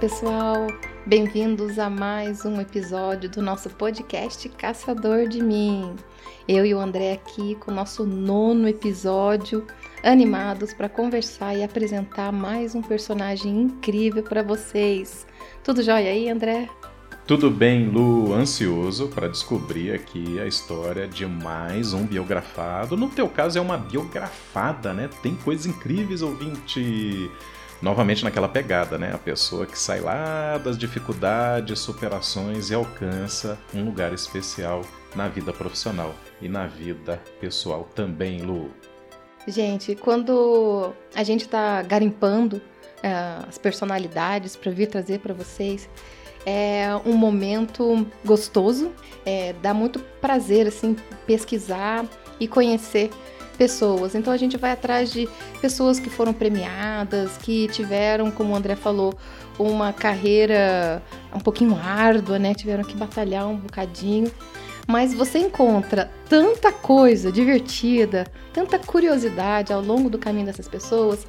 Pessoal! Bem-vindos a mais um episódio do nosso podcast Caçador de Mim. Eu e o André aqui com o nosso nono episódio, animados para conversar e apresentar mais um personagem incrível para vocês. Tudo jóia aí, André? Tudo bem, Lu? Ansioso para descobrir aqui a história de mais um biografado. No teu caso é uma biografada, né? Tem coisas incríveis, ouvinte novamente naquela pegada, né? A pessoa que sai lá das dificuldades, superações e alcança um lugar especial na vida profissional e na vida pessoal também, Lu. Gente, quando a gente está garimpando uh, as personalidades para vir trazer para vocês, é um momento gostoso, é, dá muito prazer assim pesquisar e conhecer pessoas. Então a gente vai atrás de pessoas que foram premiadas, que tiveram, como o André falou, uma carreira um pouquinho árdua, né? Tiveram que batalhar um bocadinho. Mas você encontra tanta coisa divertida, tanta curiosidade ao longo do caminho dessas pessoas,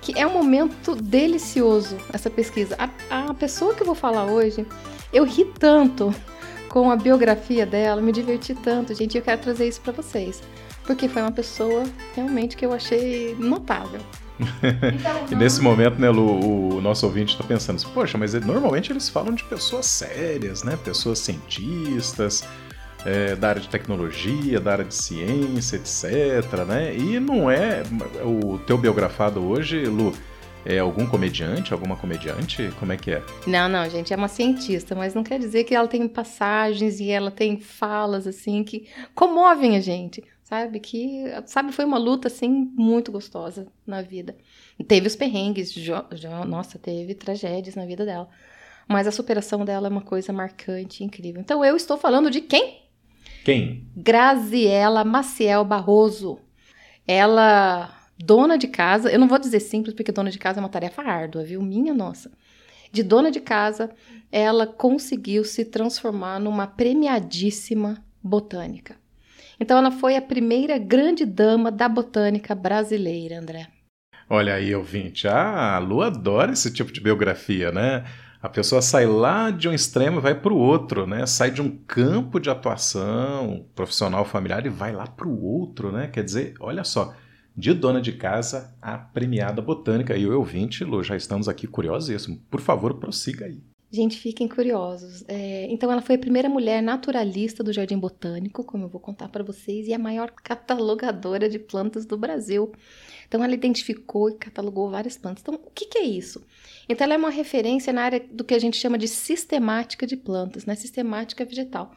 que é um momento delicioso essa pesquisa. A, a pessoa que eu vou falar hoje, eu ri tanto com a biografia dela, me diverti tanto, gente, eu quero trazer isso para vocês porque foi uma pessoa realmente que eu achei notável. Então, e nesse momento, né, Lu, o nosso ouvinte está pensando assim, poxa, mas normalmente eles falam de pessoas sérias, né? Pessoas cientistas, é, da área de tecnologia, da área de ciência, etc, né? E não é o teu biografado hoje, Lu, é algum comediante, alguma comediante? Como é que é? Não, não, gente, é uma cientista, mas não quer dizer que ela tem passagens e ela tem falas assim que comovem a gente sabe? Que, sabe, foi uma luta, assim, muito gostosa na vida. Teve os perrengues, já, já, nossa, teve tragédias na vida dela. Mas a superação dela é uma coisa marcante, incrível. Então eu estou falando de quem? Quem? Graziela Maciel Barroso. Ela, dona de casa, eu não vou dizer simples, porque dona de casa é uma tarefa árdua, viu? Minha nossa. De dona de casa, ela conseguiu se transformar numa premiadíssima botânica. Então ela foi a primeira grande dama da botânica brasileira, André. Olha aí, ouvinte, ah, a Lu adora esse tipo de biografia, né? A pessoa sai lá de um extremo e vai para o outro, né? Sai de um campo de atuação profissional familiar e vai lá para o outro, né? Quer dizer, olha só, de dona de casa a premiada botânica. E o ouvinte, Lu, já estamos aqui curiosíssimo. Por favor, prossiga aí. Gente, fiquem curiosos. É, então, ela foi a primeira mulher naturalista do Jardim Botânico, como eu vou contar para vocês, e a maior catalogadora de plantas do Brasil. Então, ela identificou e catalogou várias plantas. Então, o que, que é isso? Então, ela é uma referência na área do que a gente chama de sistemática de plantas, né? Sistemática vegetal.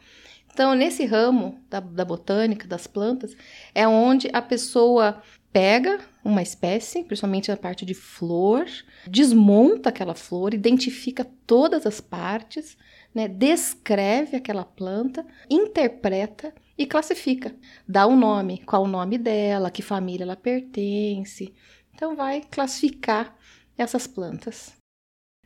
Então, nesse ramo da, da botânica, das plantas, é onde a pessoa pega uma espécie, principalmente a parte de flor, desmonta aquela flor, identifica todas as partes, né, descreve aquela planta, interpreta e classifica. Dá um nome, qual o nome dela, que família ela pertence. Então vai classificar essas plantas.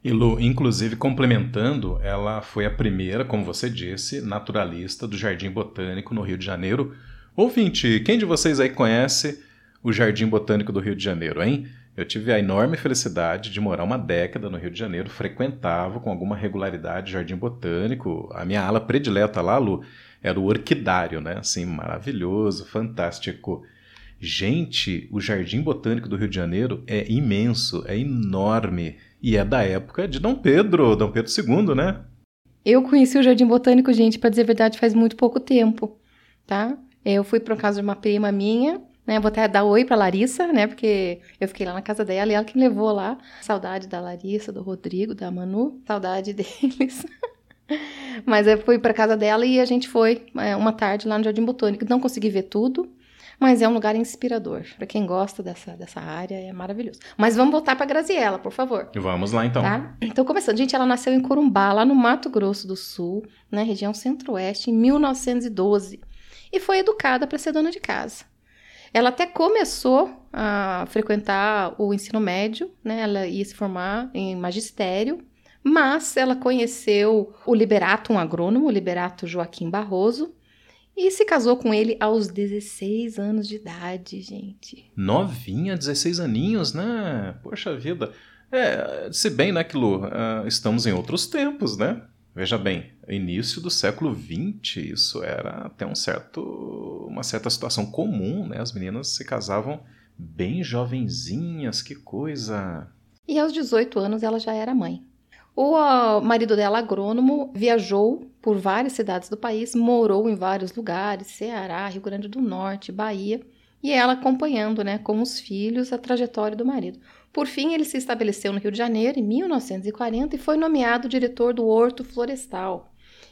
E Lu, inclusive complementando, ela foi a primeira, como você disse, naturalista do Jardim Botânico no Rio de Janeiro. Ouvinte, quem de vocês aí conhece o Jardim Botânico do Rio de Janeiro, hein? Eu tive a enorme felicidade de morar uma década no Rio de Janeiro, frequentava com alguma regularidade o Jardim Botânico. A minha ala predileta lá, Lu, era o orquidário, né? Assim, maravilhoso, fantástico. Gente, o Jardim Botânico do Rio de Janeiro é imenso, é enorme. E é da época de Dom Pedro, Dom Pedro II, né? Eu conheci o Jardim Botânico, gente, para dizer a verdade, faz muito pouco tempo, tá? Eu fui para casa de uma prima minha, né? Vou até dar oi pra Larissa, né? Porque eu fiquei lá na casa dela e ela que me levou lá. Saudade da Larissa, do Rodrigo, da Manu. Saudade deles. Mas eu fui pra casa dela e a gente foi é, uma tarde lá no Jardim Botânico. Não consegui ver tudo, mas é um lugar inspirador. Para quem gosta dessa, dessa área, é maravilhoso. Mas vamos voltar para Graziella, por favor. Vamos lá então. Tá? Então, começando. Gente, ela nasceu em Corumbá, lá no Mato Grosso do Sul, na região centro-oeste, em 1912. E foi educada para ser dona de casa. Ela até começou a frequentar o ensino médio, né? Ela ia se formar em magistério, mas ela conheceu o Liberato, um agrônomo, o Liberato Joaquim Barroso, e se casou com ele aos 16 anos de idade, gente. Novinha, 16 aninhos, né? Poxa vida. É, se bem, né, Lu, uh, estamos em outros tempos, né? Veja bem, início do século XX, isso era até um certo, uma certa situação comum, né? As meninas se casavam bem jovenzinhas, que coisa. E aos 18 anos ela já era mãe. O marido dela, agrônomo, viajou por várias cidades do país, morou em vários lugares, Ceará, Rio Grande do Norte, Bahia, e ela acompanhando, né, com os filhos, a trajetória do marido. Por fim, ele se estabeleceu no Rio de Janeiro em 1940 e foi nomeado diretor do Horto Florestal.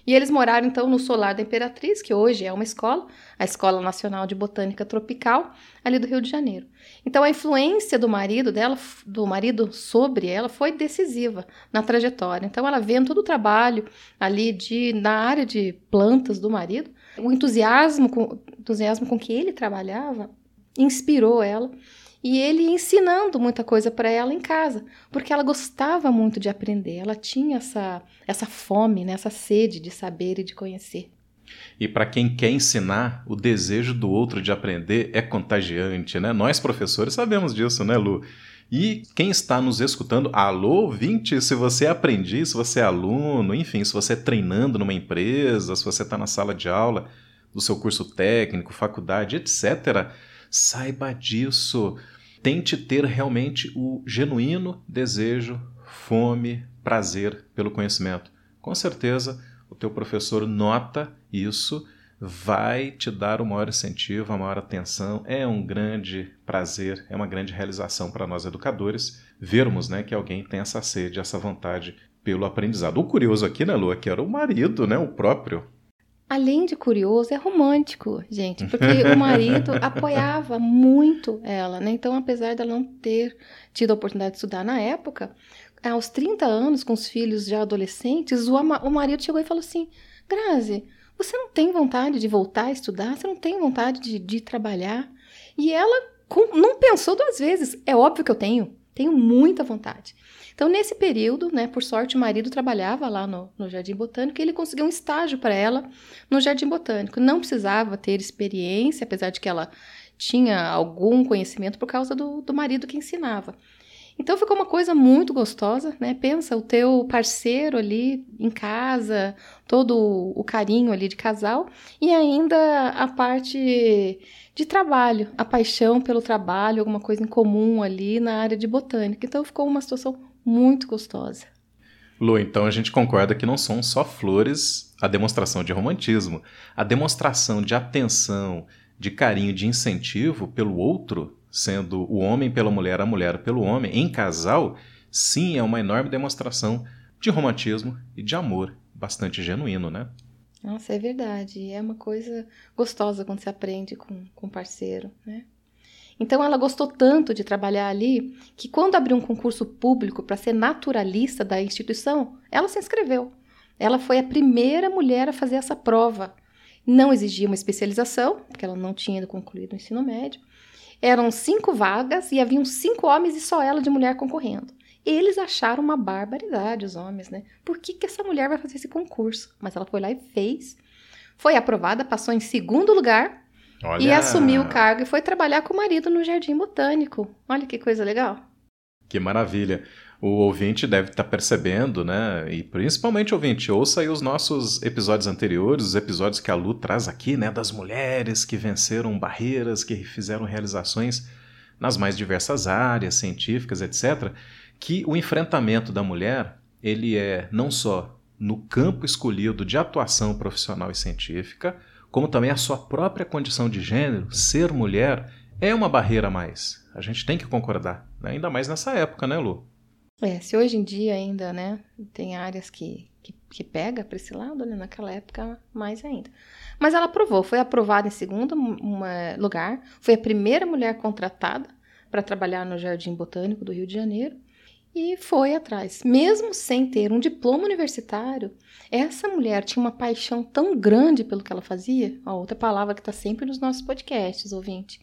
E eles moraram então no Solar da Imperatriz, que hoje é uma escola, a Escola Nacional de Botânica Tropical, ali do Rio de Janeiro. Então a influência do marido dela, do marido sobre ela, foi decisiva na trajetória. Então ela vendo todo o trabalho ali de na área de plantas do marido, o entusiasmo com, entusiasmo com que ele trabalhava inspirou ela e ele ensinando muita coisa para ela em casa, porque ela gostava muito de aprender, ela tinha essa, essa fome, né, essa sede de saber e de conhecer. E para quem quer ensinar, o desejo do outro de aprender é contagiante, né? Nós professores sabemos disso, né, Lu? E quem está nos escutando, alô, ouvinte, se você é aprendiz, se você é aluno, enfim, se você é treinando numa empresa, se você está na sala de aula do seu curso técnico, faculdade, etc., Saiba disso. Tente ter realmente o genuíno desejo, fome, prazer pelo conhecimento. Com certeza, o teu professor nota isso, vai te dar o maior incentivo, a maior atenção. É um grande prazer, é uma grande realização para nós educadores vermos né, que alguém tem essa sede, essa vontade pelo aprendizado. O curioso aqui, né, Lu, é que era o marido, né, o próprio além de curioso, é romântico, gente, porque o marido apoiava muito ela, né? Então, apesar dela não ter tido a oportunidade de estudar na época, aos 30 anos, com os filhos já adolescentes, o, o marido chegou e falou assim: Grazi, você não tem vontade de voltar a estudar? Você não tem vontade de, de trabalhar? E ela com, não pensou duas vezes. É óbvio que eu tenho, tenho muita vontade. Então, nesse período, né, por sorte, o marido trabalhava lá no, no Jardim Botânico e ele conseguiu um estágio para ela no Jardim Botânico. Não precisava ter experiência, apesar de que ela tinha algum conhecimento por causa do, do marido que ensinava. Então ficou uma coisa muito gostosa, né? Pensa o teu parceiro ali em casa, todo o carinho ali de casal e ainda a parte de trabalho, a paixão pelo trabalho, alguma coisa em comum ali na área de botânica. Então ficou uma situação muito gostosa. Lu, então a gente concorda que não são só flores a demonstração de romantismo. A demonstração de atenção, de carinho, de incentivo pelo outro, sendo o homem pela mulher, a mulher pelo homem, em casal, sim, é uma enorme demonstração de romantismo e de amor bastante genuíno, né? Nossa, é verdade. É uma coisa gostosa quando se aprende com, com parceiro, né? Então ela gostou tanto de trabalhar ali que quando abriu um concurso público para ser naturalista da instituição, ela se inscreveu. Ela foi a primeira mulher a fazer essa prova. Não exigia uma especialização, porque ela não tinha concluído o ensino médio. Eram cinco vagas e haviam cinco homens e só ela de mulher concorrendo. Eles acharam uma barbaridade, os homens, né? Por que, que essa mulher vai fazer esse concurso? Mas ela foi lá e fez. Foi aprovada, passou em segundo lugar Olha... E assumiu o cargo e foi trabalhar com o marido no Jardim Botânico. Olha que coisa legal. Que maravilha. O ouvinte deve estar tá percebendo, né? E principalmente ouvinte, ouça aí os nossos episódios anteriores, os episódios que a Lu traz aqui, né? Das mulheres que venceram barreiras, que fizeram realizações nas mais diversas áreas científicas, etc. Que o enfrentamento da mulher, ele é não só no campo escolhido de atuação profissional e científica, como também a sua própria condição de gênero, ser mulher, é uma barreira a mais. A gente tem que concordar, né? ainda mais nessa época, né, Lu? É, se hoje em dia ainda, né, tem áreas que, que, que pega para esse lado, né, naquela época mais ainda. Mas ela aprovou, foi aprovada em segundo uma, lugar, foi a primeira mulher contratada para trabalhar no Jardim Botânico do Rio de Janeiro e foi atrás. Mesmo sem ter um diploma universitário, essa mulher tinha uma paixão tão grande pelo que ela fazia, a outra palavra que está sempre nos nossos podcasts, ouvinte.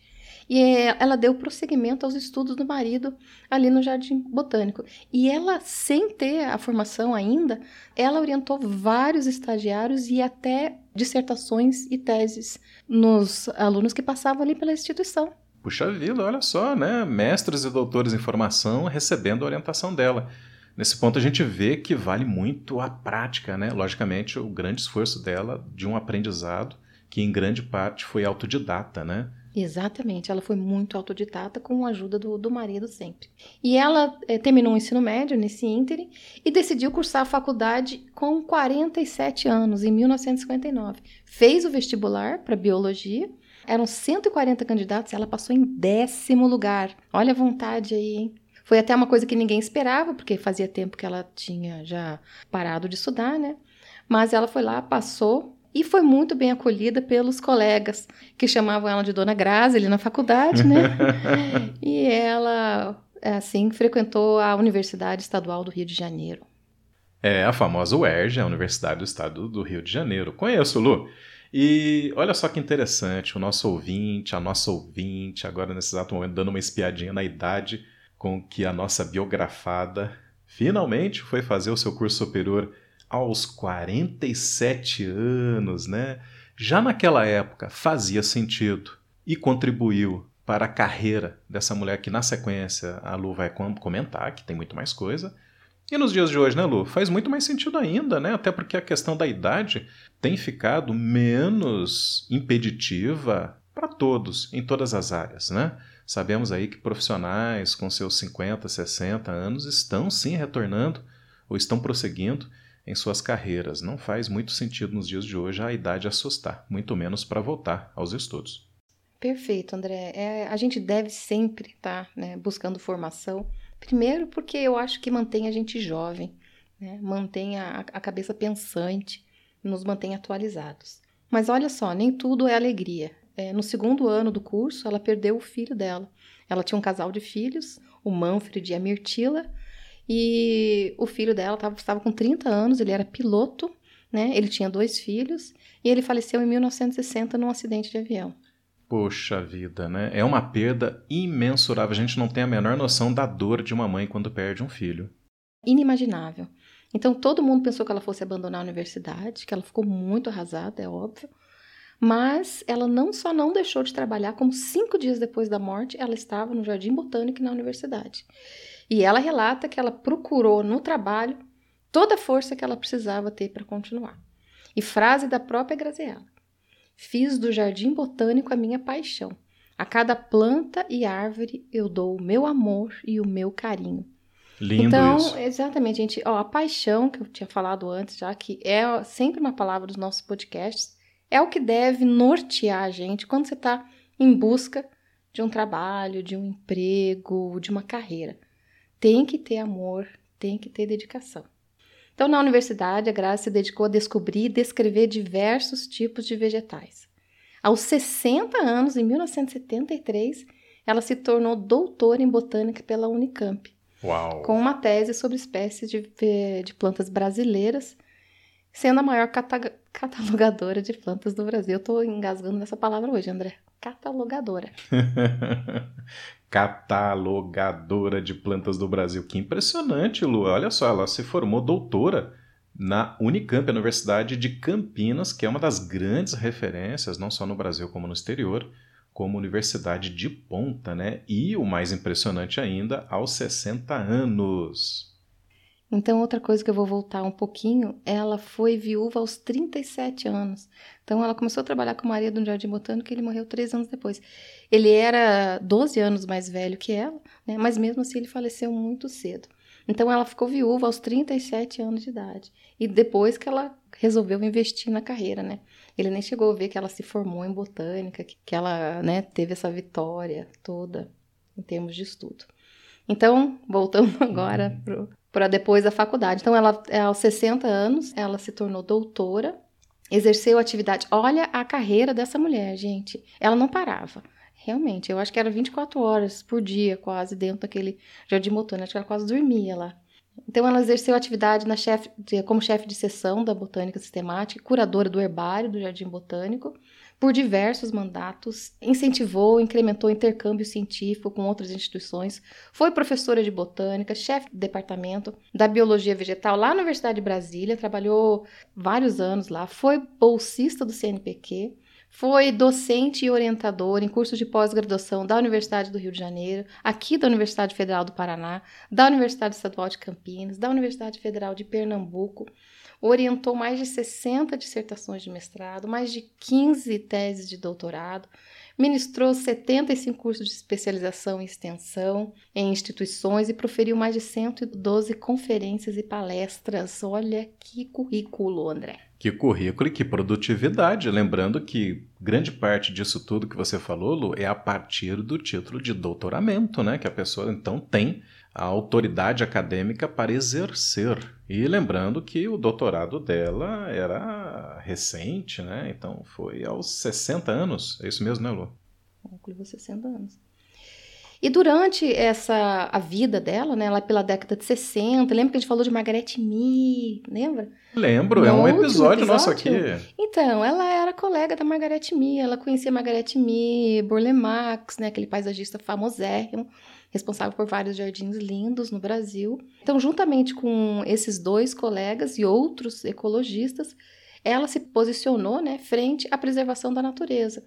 E ela deu prosseguimento aos estudos do marido ali no Jardim Botânico. E ela, sem ter a formação ainda, ela orientou vários estagiários e até dissertações e teses nos alunos que passavam ali pela instituição. Puxa vida, olha só, né? Mestres e doutores em formação recebendo a orientação dela. Nesse ponto a gente vê que vale muito a prática, né? Logicamente, o grande esforço dela de um aprendizado que em grande parte foi autodidata, né? Exatamente, ela foi muito autodidata com a ajuda do, do marido sempre. E ela é, terminou o ensino médio nesse ínterim e decidiu cursar a faculdade com 47 anos, em 1959. Fez o vestibular para biologia eram 140 candidatos e ela passou em décimo lugar. Olha a vontade aí, hein? Foi até uma coisa que ninguém esperava, porque fazia tempo que ela tinha já parado de estudar, né? Mas ela foi lá, passou e foi muito bem acolhida pelos colegas que chamavam ela de Dona Grazi ali na faculdade, né? e ela, assim, frequentou a Universidade Estadual do Rio de Janeiro. É a famosa UERJ, a Universidade do Estado do Rio de Janeiro. Conheço, Lu. E olha só que interessante, o nosso ouvinte, a nossa ouvinte, agora nesse exato momento, dando uma espiadinha na idade com que a nossa biografada finalmente foi fazer o seu curso superior aos 47 anos, né? Já naquela época fazia sentido e contribuiu para a carreira dessa mulher que na sequência a Lu vai comentar, que tem muito mais coisa, e nos dias de hoje, né, Lu? Faz muito mais sentido ainda, né? Até porque a questão da idade tem ficado menos impeditiva para todos, em todas as áreas, né? Sabemos aí que profissionais com seus 50, 60 anos estão sim retornando ou estão prosseguindo em suas carreiras. Não faz muito sentido nos dias de hoje a idade assustar, muito menos para voltar aos estudos. Perfeito, André. É, a gente deve sempre estar tá, né, buscando formação Primeiro, porque eu acho que mantém a gente jovem, né? mantém a, a cabeça pensante, nos mantém atualizados. Mas olha só, nem tudo é alegria. É, no segundo ano do curso, ela perdeu o filho dela. Ela tinha um casal de filhos, o Manfred e a Mirtila, e o filho dela tava, estava com 30 anos, ele era piloto, né? Ele tinha dois filhos e ele faleceu em 1960 num acidente de avião. Poxa vida, né? É uma perda imensurável. A gente não tem a menor noção da dor de uma mãe quando perde um filho. Inimaginável. Então todo mundo pensou que ela fosse abandonar a universidade, que ela ficou muito arrasada, é óbvio. Mas ela não só não deixou de trabalhar, como cinco dias depois da morte, ela estava no Jardim Botânico na universidade. E ela relata que ela procurou no trabalho toda a força que ela precisava ter para continuar. E frase da própria Graziella: Fiz do jardim botânico a minha paixão. A cada planta e árvore eu dou o meu amor e o meu carinho. Lindo então, isso. exatamente, gente. Ó, a paixão que eu tinha falado antes, já que é sempre uma palavra dos nossos podcasts, é o que deve nortear a gente quando você está em busca de um trabalho, de um emprego, de uma carreira. Tem que ter amor, tem que ter dedicação. Então, na universidade, a Graça se dedicou a descobrir e descrever diversos tipos de vegetais. Aos 60 anos, em 1973, ela se tornou doutora em botânica pela Unicamp. Uau. Com uma tese sobre espécies de, de plantas brasileiras, sendo a maior catalogadora de plantas do Brasil. Eu estou engasgando nessa palavra hoje, André. Catalogadora. catalogadora de plantas do Brasil. Que impressionante, Lu. Olha só, ela se formou doutora na Unicamp, a Universidade de Campinas, que é uma das grandes referências, não só no Brasil como no exterior, como universidade de ponta, né? E o mais impressionante ainda, aos 60 anos. Então, outra coisa que eu vou voltar um pouquinho, ela foi viúva aos 37 anos. Então, ela começou a trabalhar com o marido no Jardim Botânico e ele morreu três anos depois. Ele era 12 anos mais velho que ela, né? mas mesmo assim ele faleceu muito cedo. Então, ela ficou viúva aos 37 anos de idade. E depois que ela resolveu investir na carreira, né? Ele nem chegou a ver que ela se formou em botânica, que ela né, teve essa vitória toda em termos de estudo. Então, voltando agora uhum para depois da faculdade. Então, ela, é, aos 60 anos, ela se tornou doutora, exerceu atividade. Olha a carreira dessa mulher, gente. Ela não parava. Realmente, eu acho que era 24 horas por dia, quase, dentro daquele jardim botânico. Acho que ela quase dormia lá. Então, ela exerceu atividade na chef, como chefe de seção da Botânica Sistemática, curadora do herbário do Jardim Botânico, por diversos mandatos, incentivou, incrementou intercâmbio científico com outras instituições, foi professora de botânica, chefe de departamento da biologia vegetal lá na Universidade de Brasília, trabalhou vários anos lá, foi bolsista do CNPq, Foi docente e orientador em cursos de pós-graduação da Universidade do Rio de Janeiro, aqui da Universidade Federal do Paraná, da Universidade Estadual de Campinas, da Universidade Federal de Pernambuco. Orientou mais de 60 dissertações de mestrado, mais de 15 teses de doutorado, ministrou 75 cursos de especialização e extensão em instituições e proferiu mais de 112 conferências e palestras. Olha que currículo, André. Que currículo e que produtividade. Lembrando que grande parte disso tudo que você falou, Lu, é a partir do título de doutoramento, né? Que a pessoa então tem a autoridade acadêmica para exercer. E lembrando que o doutorado dela era recente, né? Então foi aos 60 anos. É isso mesmo, né, Lu? Concluiu 60 anos. E durante essa a vida dela, né, lá pela década de 60, lembra que a gente falou de Margaret Mee, lembra? Lembro, no é um episódio, episódio, nosso aqui. Então, ela era colega da Margaret Mee, ela conhecia Margaret Mee, Burle Marx, né, aquele paisagista famosérrimo, responsável por vários jardins lindos no Brasil. Então, juntamente com esses dois colegas e outros ecologistas, ela se posicionou, né, frente à preservação da natureza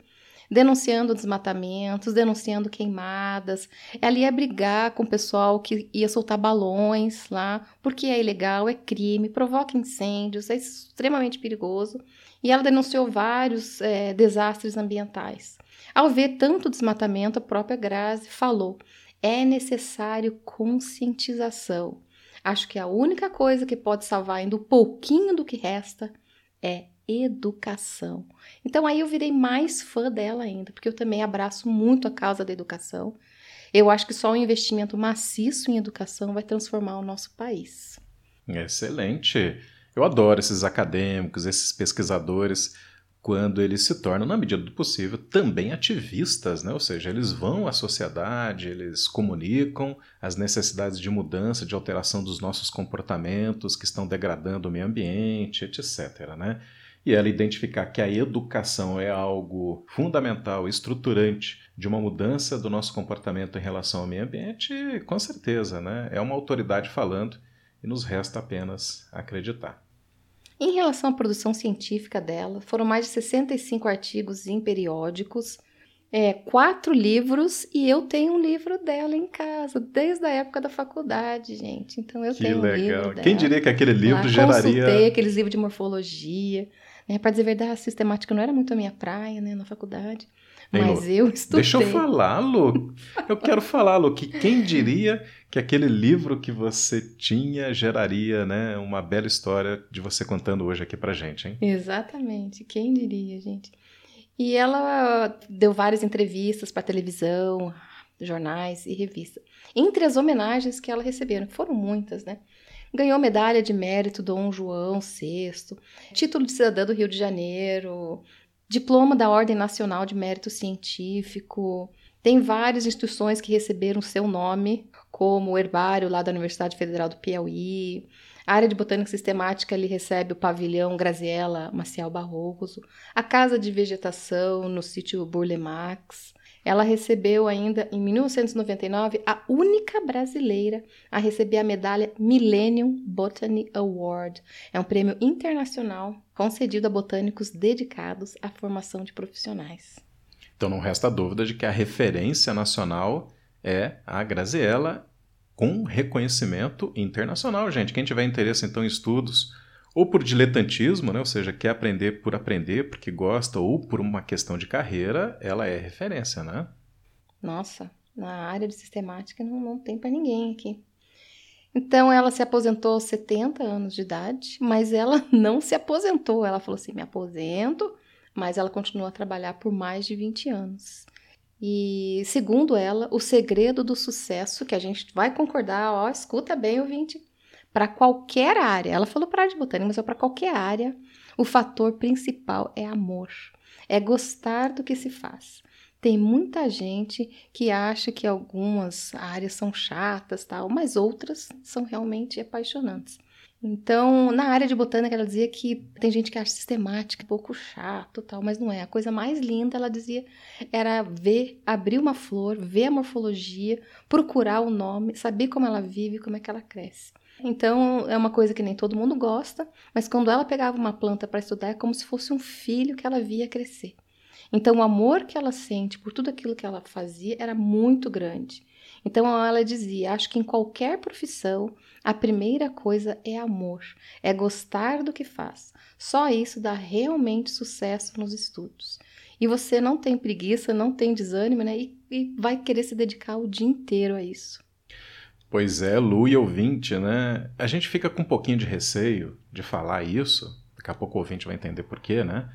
denunciando desmatamentos, denunciando queimadas. Ela ia brigar com o pessoal que ia soltar balões lá, porque é ilegal, é crime, provoca incêndios, é extremamente perigoso. E ela denunciou vários é, desastres ambientais. Ao ver tanto desmatamento, a própria Grazi falou: é necessário conscientização. Acho que a única coisa que pode salvar ainda um pouquinho do que resta é educação. Então aí eu virei mais fã dela ainda, porque eu também abraço muito a causa da educação. Eu acho que só um investimento maciço em educação vai transformar o nosso país. Excelente. Eu adoro esses acadêmicos, esses pesquisadores, quando eles se tornam, na medida do possível, também ativistas, né? ou seja, eles vão à sociedade, eles comunicam as necessidades de mudança, de alteração dos nossos comportamentos que estão degradando o meio ambiente, etc. Né? E ela identificar que a educação é algo fundamental, estruturante de uma mudança do nosso comportamento em relação ao meio ambiente, com certeza, né? É uma autoridade falando e nos resta apenas acreditar. Em relação à produção científica dela, foram mais de 65 artigos em periódicos, é, quatro livros e eu tenho um livro dela em casa, desde a época da faculdade, gente. Então eu que tenho legal. um livro dela. Quem diria que aquele livro Lá, geraria. Consultei aqueles livros de morfologia. É, para dizer a verdade, a sistemática não era muito a minha praia, né, na faculdade. Mas Lu, eu estudei. Deixa eu falar, Lu. Eu quero falar, Lu, que quem diria que aquele livro que você tinha geraria, né, uma bela história de você contando hoje aqui pra gente, hein? Exatamente. Quem diria, gente? E ela deu várias entrevistas para televisão, jornais e revistas. Entre as homenagens que ela recebeu, foram muitas, né? Ganhou medalha de mérito Dom João VI, título de cidadã do Rio de Janeiro, diploma da Ordem Nacional de Mérito Científico. Tem várias instituições que receberam seu nome, como o Herbário lá da Universidade Federal do Piauí. A área de botânica sistemática ele recebe o pavilhão Graziella Maciel Barroso, a Casa de Vegetação no sítio Burle Marx, ela recebeu ainda em 1999 a única brasileira a receber a medalha Millennium Botany Award. É um prêmio internacional concedido a botânicos dedicados à formação de profissionais. Então não resta dúvida de que a referência nacional é a Graziella com reconhecimento internacional, gente. Quem tiver interesse então em estudos ou por diletantismo, né? ou seja, quer aprender por aprender, porque gosta, ou por uma questão de carreira, ela é referência, né? Nossa, na área de sistemática não, não tem para ninguém aqui. Então ela se aposentou aos 70 anos de idade, mas ela não se aposentou. Ela falou assim: me aposento, mas ela continuou a trabalhar por mais de 20 anos. E segundo ela, o segredo do sucesso, que a gente vai concordar, ó, escuta bem, ouvinte, para qualquer área. Ela falou para a área de botânica, mas é para qualquer área. O fator principal é amor, é gostar do que se faz. Tem muita gente que acha que algumas áreas são chatas, tal, mas outras são realmente apaixonantes. Então, na área de botânica, ela dizia que tem gente que acha sistemática um pouco chato, tal, mas não é. A coisa mais linda, ela dizia, era ver, abrir uma flor, ver a morfologia, procurar o nome, saber como ela vive, como é que ela cresce. Então, é uma coisa que nem todo mundo gosta, mas quando ela pegava uma planta para estudar, é como se fosse um filho que ela via crescer. Então, o amor que ela sente por tudo aquilo que ela fazia era muito grande. Então, ela dizia: Acho que em qualquer profissão, a primeira coisa é amor, é gostar do que faz. Só isso dá realmente sucesso nos estudos. E você não tem preguiça, não tem desânimo, né? E, e vai querer se dedicar o dia inteiro a isso. Pois é, Lu e ouvinte, né? A gente fica com um pouquinho de receio de falar isso, daqui a pouco o ouvinte vai entender por quê, né?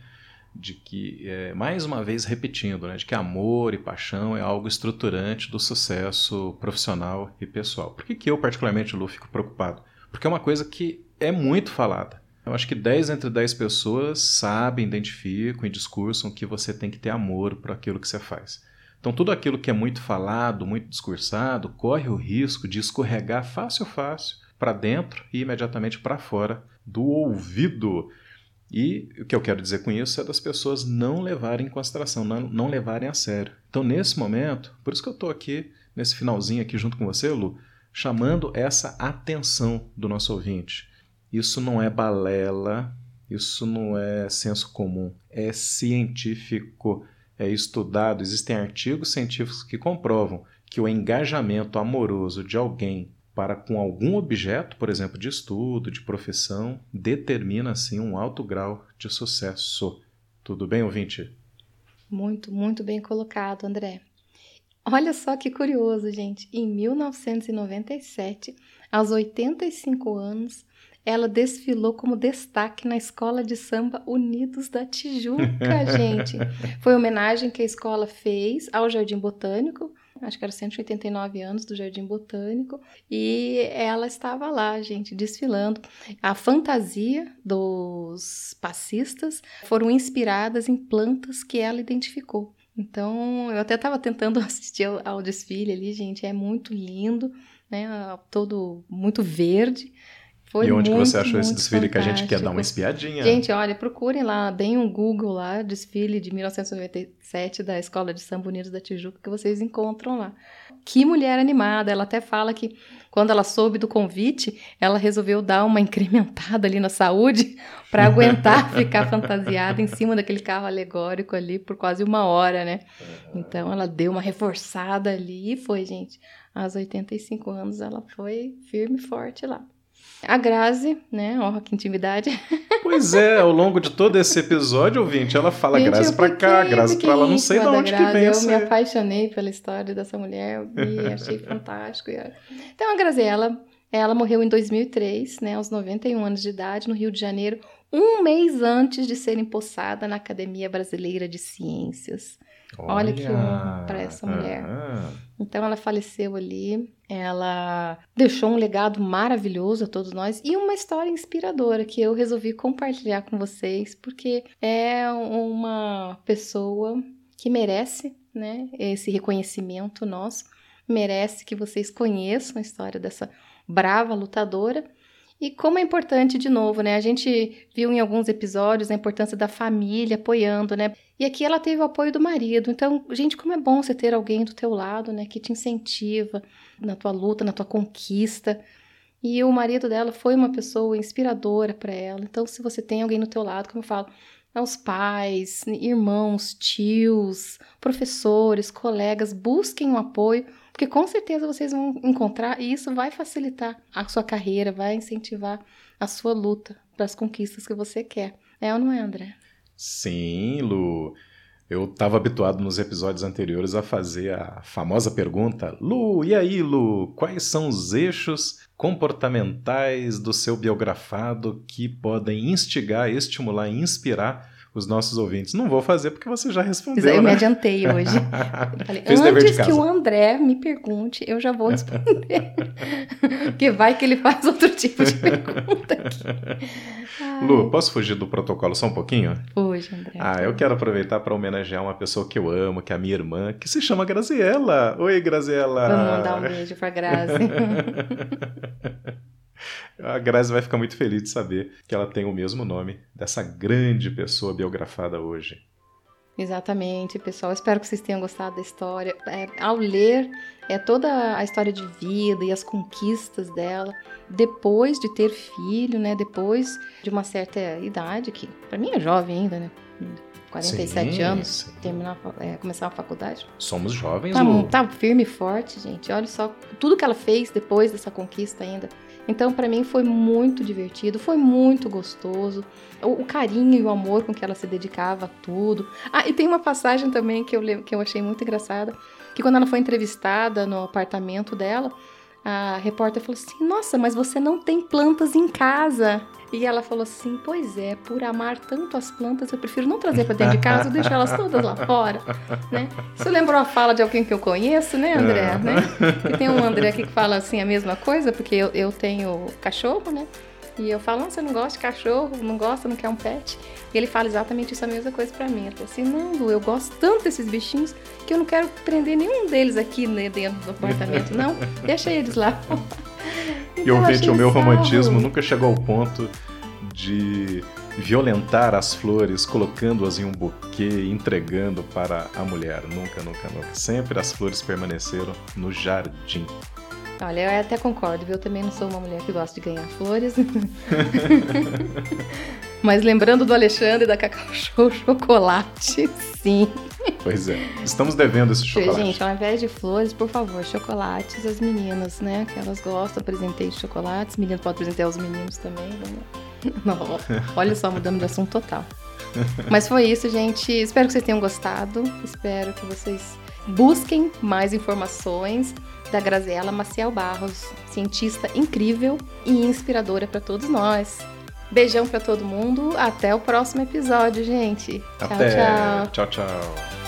De que, é, mais uma vez repetindo, né? De que amor e paixão é algo estruturante do sucesso profissional e pessoal. Por que, que eu, particularmente, Lu, fico preocupado? Porque é uma coisa que é muito falada. Eu acho que 10 entre 10 pessoas sabem, identificam e discursam que você tem que ter amor por aquilo que você faz. Então, tudo aquilo que é muito falado, muito discursado, corre o risco de escorregar fácil, fácil para dentro e imediatamente para fora do ouvido. E o que eu quero dizer com isso é das pessoas não levarem em consideração, não, não levarem a sério. Então, nesse momento, por isso que eu estou aqui, nesse finalzinho aqui junto com você, Lu, chamando essa atenção do nosso ouvinte isso não é balela, isso não é senso comum, é científico, é estudado. Existem artigos científicos que comprovam que o engajamento amoroso de alguém para com algum objeto, por exemplo, de estudo, de profissão, determina assim um alto grau de sucesso. Tudo bem, ouvinte? Muito, muito bem colocado, André. Olha só que curioso, gente. Em 1997, aos 85 anos, ela desfilou como destaque na Escola de Samba Unidos da Tijuca, gente. Foi homenagem que a escola fez ao Jardim Botânico, acho que era 189 anos do Jardim Botânico, e ela estava lá, gente, desfilando. A fantasia dos passistas foram inspiradas em plantas que ela identificou. Então, eu até estava tentando assistir ao, ao desfile ali, gente, é muito lindo, né? Todo muito verde. Foi e onde muito, você achou esse desfile fantástico. que a gente quer dar uma espiadinha? Gente, olha, procurem lá, bem um Google lá, desfile de 1997 da Escola de Samba Unidos da Tijuca, que vocês encontram lá. Que mulher animada! Ela até fala que quando ela soube do convite, ela resolveu dar uma incrementada ali na saúde para aguentar ficar fantasiada em cima daquele carro alegórico ali por quase uma hora, né? Então ela deu uma reforçada ali e foi, gente. Aos 85 anos ela foi firme e forte lá. A Grazi, né? Ó, que intimidade. Pois é, ao longo de todo esse episódio, ouvinte, ela fala Gente, Grazi eu pra cá, Grazi pra lá, não sei de onde que Grazi, vem Eu essa... me apaixonei pela história dessa mulher e achei fantástico. Então, a Graziella, ela morreu em 2003, né, aos 91 anos de idade, no Rio de Janeiro, um mês antes de ser empossada na Academia Brasileira de Ciências. Olha que honra pra essa mulher. Ah, Então ela faleceu ali, ela deixou um legado maravilhoso a todos nós e uma história inspiradora que eu resolvi compartilhar com vocês, porque é uma pessoa que merece, né, esse reconhecimento nosso, merece que vocês conheçam a história dessa brava lutadora. E como é importante, de novo, né? A gente viu em alguns episódios a importância da família apoiando, né? E aqui ela teve o apoio do marido. Então, gente, como é bom você ter alguém do teu lado, né, que te incentiva na tua luta, na tua conquista. E o marido dela foi uma pessoa inspiradora para ela. Então, se você tem alguém no teu lado, como eu falo, os pais, irmãos, tios, professores, colegas, busquem um apoio, porque com certeza vocês vão encontrar e isso vai facilitar a sua carreira, vai incentivar a sua luta para as conquistas que você quer. É ou não é, André? Sim, Lu. Eu estava habituado nos episódios anteriores a fazer a famosa pergunta: Lu, e aí, Lu, quais são os eixos comportamentais do seu biografado que podem instigar, estimular e inspirar os nossos ouvintes? Não vou fazer porque você já respondeu. eu me né? adiantei hoje. Eu falei, antes que o André me pergunte, eu já vou responder. Porque vai que ele faz outro tipo de pergunta aqui. Ai, Lu, posso fugir do protocolo só um pouquinho? Hoje, André. Ah, eu quero aproveitar para homenagear uma pessoa que eu amo, que é a minha irmã, que se chama Graziella. Oi, Graziella. Vamos mandar um beijo pra Grazi. A Grazi vai ficar muito feliz de saber que ela tem o mesmo nome dessa grande pessoa biografada hoje. Exatamente, pessoal. Espero que vocês tenham gostado da história. É, ao ler é toda a história de vida e as conquistas dela, depois de ter filho, né? Depois de uma certa idade, que para mim é jovem ainda, né? 47 Sim, anos, sim. terminar, é, começar a faculdade. Somos jovens, Tá, Lu. tá firme e forte, gente. Olha só tudo que ela fez depois dessa conquista ainda. Então, pra mim, foi muito divertido, foi muito gostoso. O, o carinho e o amor com que ela se dedicava a tudo. Ah, e tem uma passagem também que eu, que eu achei muito engraçada, que quando ela foi entrevistada no apartamento dela, a repórter falou assim, nossa, mas você não tem plantas em casa. E ela falou assim, pois é, por amar tanto as plantas, eu prefiro não trazer pra dentro de casa, eu deixo elas todas lá fora, né? Isso lembrou a fala de alguém que eu conheço, né, André? É. Né? E tem um André aqui que fala assim a mesma coisa, porque eu, eu tenho cachorro, né? E eu falo, "Ah, você não gosta de cachorro, não gosta, não quer um pet? E ele fala exatamente isso a mesma coisa pra mim. Ele falou assim, não, Lu, eu gosto tanto desses bichinhos que eu não quero prender nenhum deles aqui né, dentro do apartamento, não. Deixa eles lá. E Então, eu ouvinte, o meu salvo. romantismo nunca chegou ao ponto de violentar as flores, colocando-as em um buquê e entregando para a mulher. Nunca, nunca, nunca. Sempre as flores permaneceram no jardim. Olha, eu até concordo, viu? Eu também não sou uma mulher que gosta de ganhar flores. Mas lembrando do Alexandre da Cacau Show Chocolate, sim. Pois é. Estamos devendo esse chocolate. Gente, ao invés de flores, por favor, chocolates as meninas, né? Que elas gostam, apresentei chocolates. Menino pode apresentar os meninos também. lá. Não, olha só, mudamos de assunto total. Mas foi isso, gente. Espero que vocês tenham gostado. Espero que vocês busquem mais informações da Graziela Maciel Barros, cientista incrível e inspiradora para todos nós. Beijão para todo mundo. Até o próximo episódio, gente. Tchau, Até. tchau. tchau. tchau.